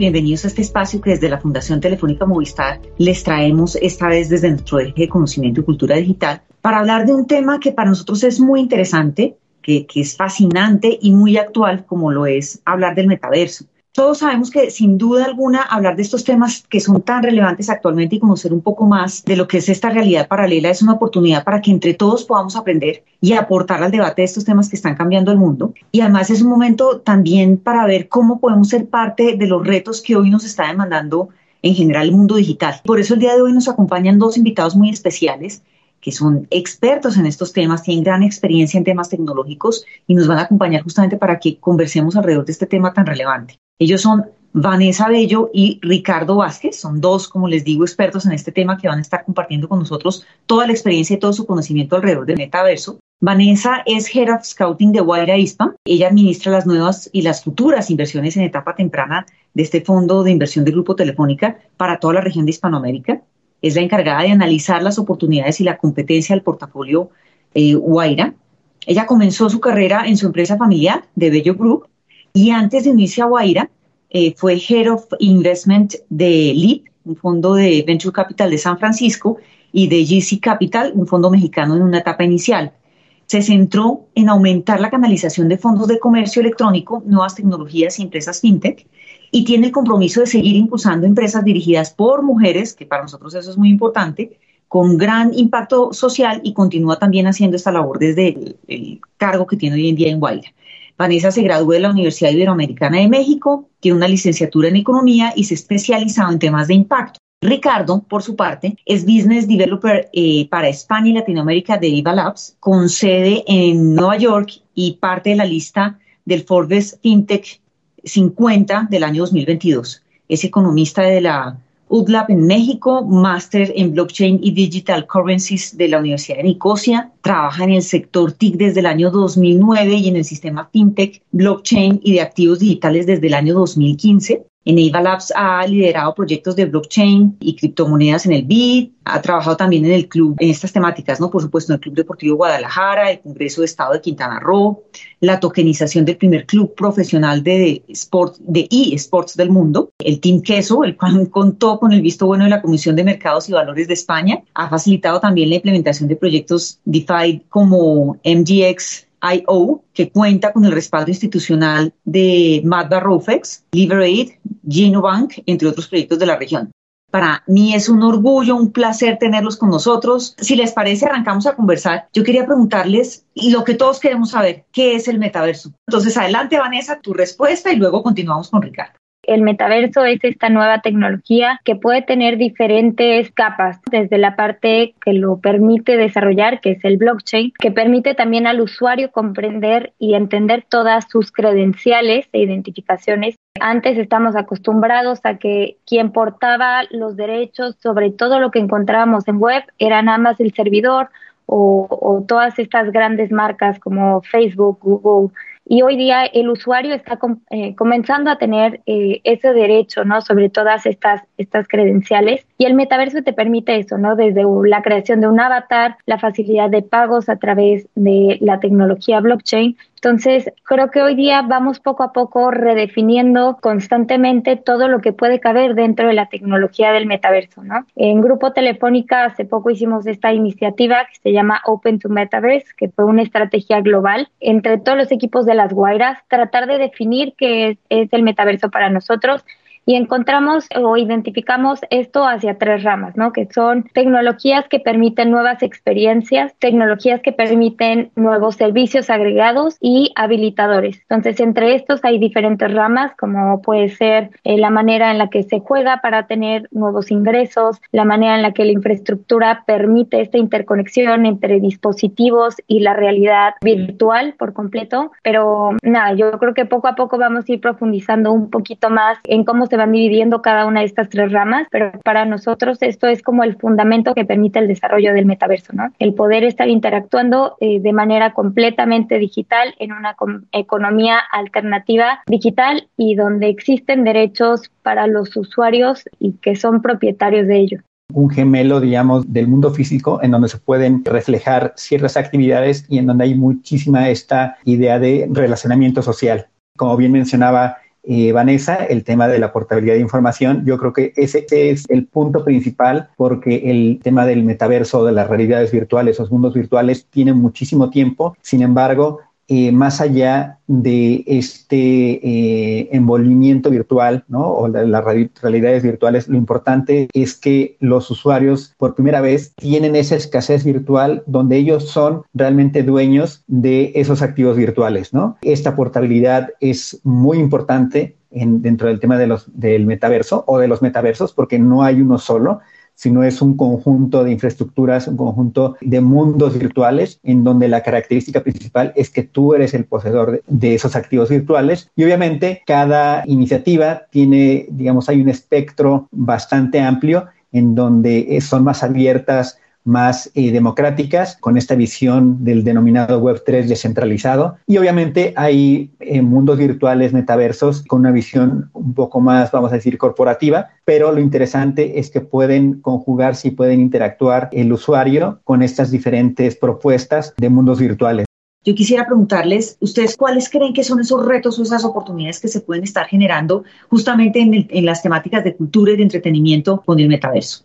bienvenidos a este espacio que desde la Fundación Telefónica Movistar les traemos esta vez desde nuestro eje de conocimiento y cultura digital para hablar de un tema que para nosotros es muy interesante, que, que es fascinante y muy actual, como lo es hablar del metaverso. Todos sabemos que sin duda alguna hablar de estos temas que son tan relevantes actualmente y conocer un poco más de lo que es esta realidad paralela es una oportunidad para que entre todos podamos aprender y aportar al debate de estos temas que están cambiando el mundo. Y además es un momento también para ver cómo podemos ser parte de los retos que hoy nos está demandando en general el mundo digital. Por eso el día de hoy nos acompañan dos invitados muy especiales que son expertos en estos temas, tienen gran experiencia en temas tecnológicos y nos van a acompañar justamente para que conversemos alrededor de este tema tan relevante. Ellos son Vanessa Bello y Ricardo Vázquez, son dos, como les digo, expertos en este tema que van a estar compartiendo con nosotros toda la experiencia y todo su conocimiento alrededor del metaverso. Vanessa es Head of Scouting de Guaira ISPA. Ella administra las nuevas y las futuras inversiones en etapa temprana de este fondo de inversión del Grupo Telefónica para toda la región de Hispanoamérica. Es la encargada de analizar las oportunidades y la competencia del portafolio eh, Guaira. Ella comenzó su carrera en su empresa familiar de Bello Group y antes de unirse a Guaira, eh, fue Head of Investment de LEAP, un fondo de Venture Capital de San Francisco, y de GC Capital, un fondo mexicano en una etapa inicial. Se centró en aumentar la canalización de fondos de comercio electrónico, nuevas tecnologías y empresas fintech, y tiene el compromiso de seguir impulsando empresas dirigidas por mujeres, que para nosotros eso es muy importante, con gran impacto social y continúa también haciendo esta labor desde el, el cargo que tiene hoy en día en Guaira. Vanessa se graduó de la Universidad Iberoamericana de México, tiene una licenciatura en economía y se ha especializado en temas de impacto. Ricardo, por su parte, es Business Developer eh, para España y Latinoamérica de IVA Labs, con sede en Nueva York y parte de la lista del Forbes FinTech 50 del año 2022. Es economista de la UDLAB en México, máster en blockchain y digital currencies de la Universidad de Nicosia. Trabaja en el sector TIC desde el año 2009 y en el sistema fintech, blockchain y de activos digitales desde el año 2015. En Eva Labs ha liderado proyectos de blockchain y criptomonedas en el BID, ha trabajado también en el club, en estas temáticas, ¿no? Por supuesto, en el Club Deportivo Guadalajara, el Congreso de Estado de Quintana Roo, la tokenización del primer club profesional de sport, de eSports del mundo, el Team Queso, el cual contó con el visto bueno de la Comisión de Mercados y Valores de España, ha facilitado también la implementación de proyectos DeFi como MGX IO, que cuenta con el respaldo institucional de Magda Rofex, Liberate, Genobank, entre otros proyectos de la región. Para mí es un orgullo, un placer tenerlos con nosotros. Si les parece, arrancamos a conversar. Yo quería preguntarles lo que todos queremos saber, ¿qué es el metaverso? Entonces, adelante, Vanessa, tu respuesta y luego continuamos con Ricardo. El metaverso es esta nueva tecnología que puede tener diferentes capas, desde la parte que lo permite desarrollar, que es el blockchain, que permite también al usuario comprender y entender todas sus credenciales e identificaciones. Antes estamos acostumbrados a que quien portaba los derechos sobre todo lo que encontrábamos en web era nada más el servidor o, o todas estas grandes marcas como Facebook, Google, y hoy día el usuario está eh, comenzando a tener eh, ese derecho, ¿no? Sobre todas estas, estas credenciales. Y el metaverso te permite eso, ¿no? Desde la creación de un avatar, la facilidad de pagos a través de la tecnología blockchain, entonces, creo que hoy día vamos poco a poco redefiniendo constantemente todo lo que puede caber dentro de la tecnología del metaverso, ¿no? En Grupo Telefónica hace poco hicimos esta iniciativa que se llama Open to Metaverse, que fue una estrategia global entre todos los equipos de las Guairas, tratar de definir qué es el metaverso para nosotros y encontramos o identificamos esto hacia tres ramas, ¿no? Que son tecnologías que permiten nuevas experiencias, tecnologías que permiten nuevos servicios agregados y habilitadores. Entonces, entre estos hay diferentes ramas, como puede ser eh, la manera en la que se juega para tener nuevos ingresos, la manera en la que la infraestructura permite esta interconexión entre dispositivos y la realidad virtual por completo. Pero nada, yo creo que poco a poco vamos a ir profundizando un poquito más en cómo se van dividiendo cada una de estas tres ramas, pero para nosotros esto es como el fundamento que permite el desarrollo del metaverso, ¿no? El poder estar interactuando eh, de manera completamente digital en una economía alternativa digital y donde existen derechos para los usuarios y que son propietarios de ello un gemelo, digamos, del mundo físico en donde se pueden reflejar ciertas actividades y en donde hay muchísima esta idea de relacionamiento social. Como bien mencionaba eh, Vanessa, el tema de la portabilidad de información. Yo creo que ese es el punto principal porque el tema del metaverso, de las realidades virtuales, los mundos virtuales, tiene muchísimo tiempo. Sin embargo, eh, más allá de este eh, envolvimiento virtual ¿no? o las realidades virtuales, lo importante es que los usuarios por primera vez tienen esa escasez virtual donde ellos son realmente dueños de esos activos virtuales. ¿no? Esta portabilidad es muy importante en, dentro del tema de los, del metaverso o de los metaversos porque no hay uno solo sino es un conjunto de infraestructuras, un conjunto de mundos virtuales en donde la característica principal es que tú eres el poseedor de, esos activos virtuales. Y obviamente cada iniciativa tiene, digamos, hay un espectro bastante amplio en donde son más abiertas más eh, democráticas, con esta visión del denominado Web3 descentralizado. Y obviamente hay eh, mundos virtuales, metaversos, con una visión un poco más, vamos a decir, corporativa, pero lo interesante es que pueden conjugarse y pueden interactuar el usuario con estas diferentes propuestas de mundos virtuales. Yo quisiera preguntarles, ¿ustedes cuáles creen que son esos retos o esas oportunidades que se pueden estar generando justamente en, en las temáticas de cultura y de entretenimiento con el metaverso?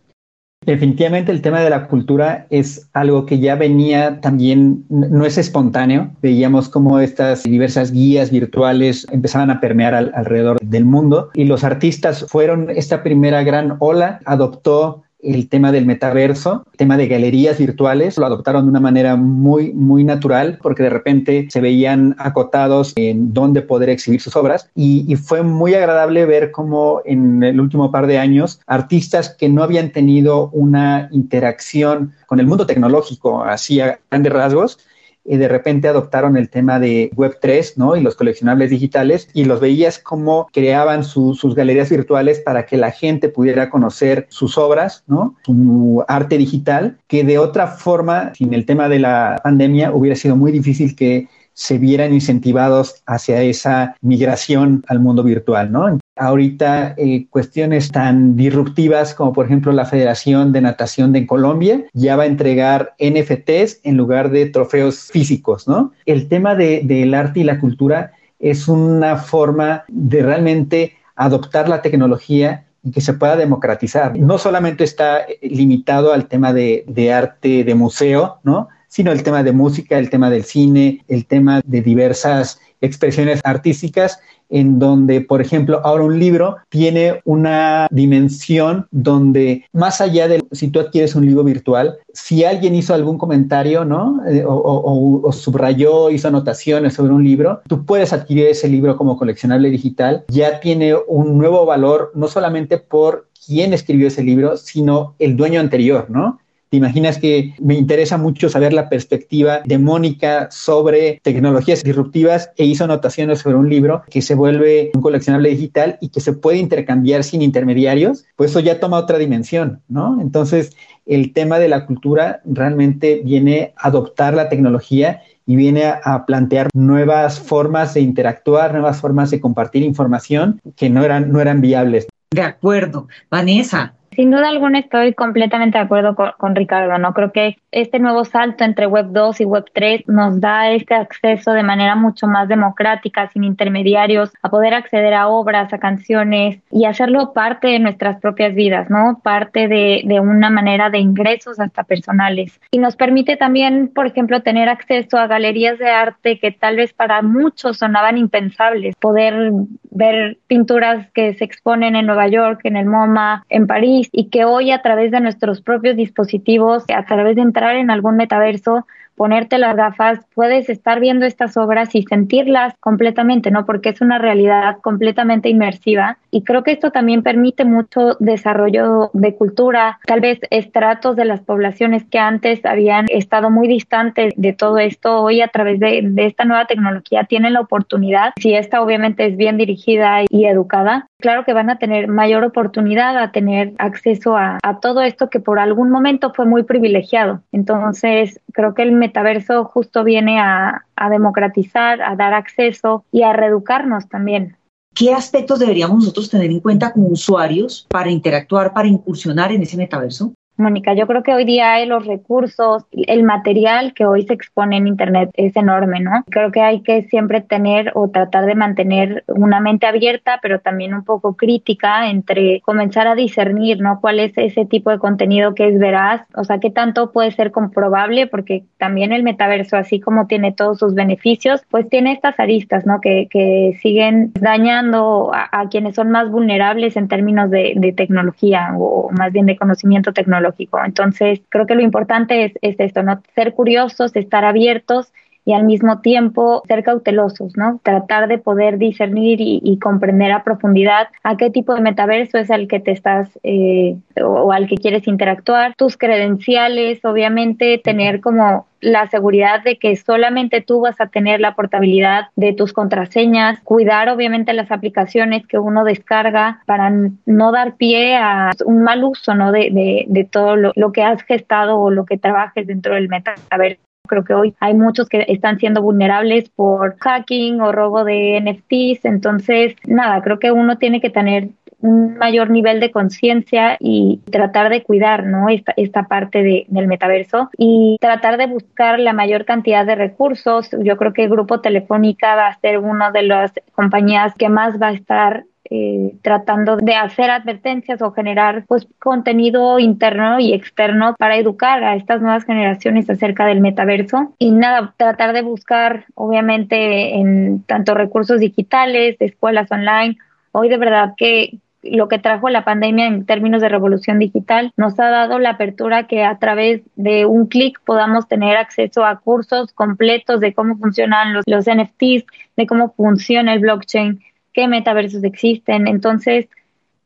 Definitivamente el tema de la cultura es algo que ya venía también, no es espontáneo. Veíamos cómo estas diversas guías virtuales empezaban a permear alrededor del mundo y los artistas fueron esta primera gran ola, adoptó el tema del metaverso, el tema de galerías virtuales, lo adoptaron de una manera muy, muy natural porque de repente se veían acotados en dónde poder exhibir sus obras. Y, fue muy agradable ver cómo en el último par de años artistas que no habían tenido una interacción con el mundo tecnológico así a grandes rasgos, y de repente adoptaron el tema de Web3, ¿no? Y los coleccionables digitales y los veías como creaban sus galerías virtuales para que la gente pudiera conocer sus obras, ¿no? Su arte digital, que de otra forma, sin el tema de la pandemia, hubiera sido muy difícil que se vieran incentivados hacia esa migración al mundo virtual, ¿no? Ahorita eh, cuestiones tan disruptivas como por ejemplo la Federación de Natación de Colombia ya va a entregar NFTs en lugar de trofeos físicos, ¿no? El tema del arte y la cultura es una forma de realmente adoptar la tecnología y que se pueda democratizar. No solamente está limitado al tema de, de arte de museo, ¿no? sino el tema de música, el tema del cine, el tema de diversas expresiones artísticas en donde, por ejemplo, ahora un libro tiene una dimensión donde más allá de si tú adquieres un libro virtual, si alguien hizo algún comentario, ¿no? Eh, o, subrayó, hizo anotaciones sobre un libro, tú puedes adquirir ese libro como coleccionable digital, ya tiene un nuevo valor, no solamente por quién escribió ese libro, sino el dueño anterior, ¿no? ¿Te imaginas que me interesa mucho saber la perspectiva de Mónica sobre tecnologías disruptivas e hizo anotaciones sobre un libro que se vuelve un coleccionable digital y que se puede intercambiar sin intermediarios? Pues eso ya toma otra dimensión, ¿no? Entonces, el tema de la cultura realmente viene a adoptar la tecnología y viene a, plantear nuevas formas de interactuar, nuevas formas de compartir información que no eran, no eran viables. De acuerdo. Vanessa, sin duda alguna estoy completamente de acuerdo con, Ricardo, ¿no? Creo que este nuevo salto entre Web 2 y Web 3 nos da este acceso de manera mucho más democrática, sin intermediarios, a poder acceder a obras, a canciones y hacerlo parte de nuestras propias vidas, ¿no? Parte de, de una manera de ingresos hasta personales. Y nos permite también, por ejemplo, tener acceso a galerías de arte que tal vez para muchos sonaban impensables, poder ver pinturas que se exponen en Nueva York, en el MoMA, en París, y que hoy a través de nuestros propios dispositivos, a través de entrar en algún metaverso, ponerte las gafas, puedes estar viendo estas obras y sentirlas completamente, ¿no? Porque es una realidad completamente inmersiva y creo que esto también permite mucho desarrollo de cultura, tal vez estratos de las poblaciones que antes habían estado muy distantes de todo esto, hoy a través de, de esta nueva tecnología tienen la oportunidad, si esta obviamente es bien dirigida y educada, claro que van a tener mayor oportunidad a tener acceso a, a, todo esto que por algún momento fue muy privilegiado. Entonces, creo que el metaverso justo viene a, democratizar, a dar acceso y a reeducarnos también. ¿Qué aspectos deberíamos nosotros tener en cuenta como usuarios para interactuar, para incursionar en ese metaverso? Mónica, yo creo que hoy día los recursos, el material que hoy se expone en Internet es enorme, ¿no? Creo que hay que siempre tener o tratar de mantener una mente abierta, pero también un poco crítica entre comenzar a discernir, ¿no? ¿Cuál es ese tipo de contenido que es veraz? O sea, ¿qué tanto puede ser comprobable? Porque también el metaverso, así como tiene todos sus beneficios, pues tiene estas aristas, ¿no? Que, que siguen dañando a, quienes son más vulnerables en términos de, de tecnología o más bien de conocimiento tecnológico entonces, creo que lo importante es, es esto, ¿no? Ser curiosos, estar abiertos y al mismo tiempo ser cautelosos, ¿no? Tratar de poder discernir y, comprender a profundidad a qué tipo de metaverso es al que te estás eh, o, al que quieres interactuar, tus credenciales, obviamente tener como la seguridad de que solamente tú vas a tener la portabilidad de tus contraseñas, cuidar obviamente las aplicaciones que uno descarga para no dar pie a un mal uso, ¿no? De, todo lo, lo que has gestado o lo que trabajes dentro del metaverso. Creo que hoy hay muchos que están siendo vulnerables por hacking o robo de NFTs. Entonces, nada, creo que uno tiene que tener un mayor nivel de conciencia y tratar de cuidar ¿no? esta, esta parte de, del metaverso y tratar de buscar la mayor cantidad de recursos. Yo creo que el Grupo Telefónica va a ser una de las compañías que más va a estar eh, tratando de hacer advertencias o generar pues contenido interno y externo para educar a estas nuevas generaciones acerca del metaverso. Y nada tratar de buscar obviamente en tanto recursos digitales escuelas online. Hoy de verdad que lo que trajo la pandemia en términos de revolución digital nos ha dado la apertura que a través de un clic podamos tener acceso a cursos completos de cómo funcionan los, los NFTs, de cómo funciona el blockchain, qué metaversos existen. Entonces,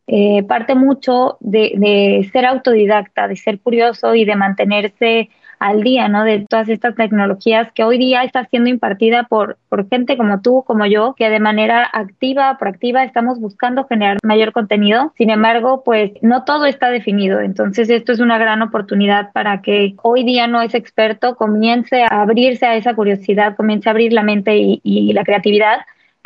eh, parte mucho de, de, ser autodidacta, de ser curioso y de mantenerse al día, ¿no? De todas estas tecnologías que hoy día está siendo impartida por, por gente como tú, como yo, que de manera activa, proactiva, estamos buscando generar mayor contenido. Sin embargo, pues no todo está definido. Entonces, esto es una gran oportunidad para que hoy día no es experto, comience a abrirse a esa curiosidad, comience a abrir la mente y, y la creatividad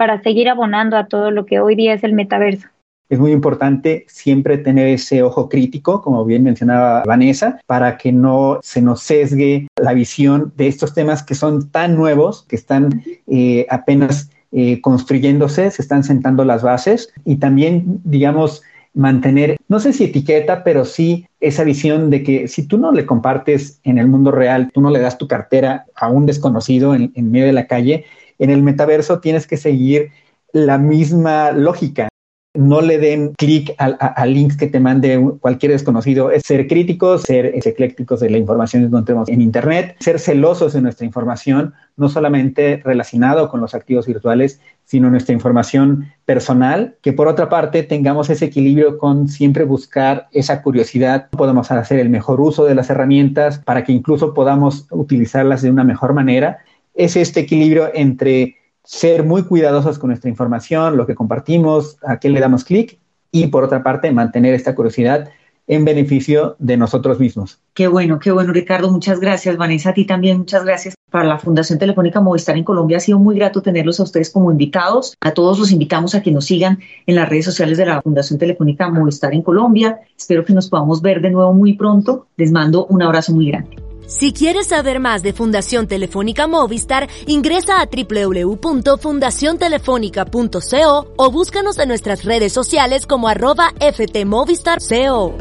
para seguir abonando a todo lo que hoy día es el metaverso. Es muy importante siempre tener ese ojo crítico, como bien mencionaba Vanessa, para que no se nos sesgue la visión de estos temas que son tan nuevos, que están eh, apenas eh, construyéndose, se están sentando las bases y también, digamos, mantener, no sé si etiqueta, pero sí esa visión de que si tú no le compartes en el mundo real, tú no le das tu cartera a un desconocido en medio de la calle, en el metaverso tienes que seguir la misma lógica. No le den clic a, links que te mande cualquier desconocido. Es ser críticos, ser eclécticos de la información que encontremos en Internet, ser celosos de nuestra información, no solamente relacionado con los activos virtuales, sino nuestra información personal, que por otra parte tengamos ese equilibrio con siempre buscar esa curiosidad, podamos hacer el mejor uso de las herramientas para que incluso podamos utilizarlas de una mejor manera es este equilibrio entre ser muy cuidadosos con nuestra información, lo que compartimos, a qué le damos clic, y por otra parte, mantener esta curiosidad en beneficio de nosotros mismos. Qué bueno, qué bueno, Ricardo. Muchas gracias. Vanessa, a ti también muchas gracias. Para la Fundación Telefónica Movistar en Colombia ha sido muy grato tenerlos a ustedes como invitados. A todos los invitamos a que nos sigan en las redes sociales de la Fundación Telefónica Movistar en Colombia. Espero que nos podamos ver de nuevo muy pronto. Les mando un abrazo muy grande. Si quieres saber más de Fundación Telefónica Movistar, ingresa a www.fundaciontelefónica.co o búscanos en nuestras redes sociales como arroba ftmovistarco.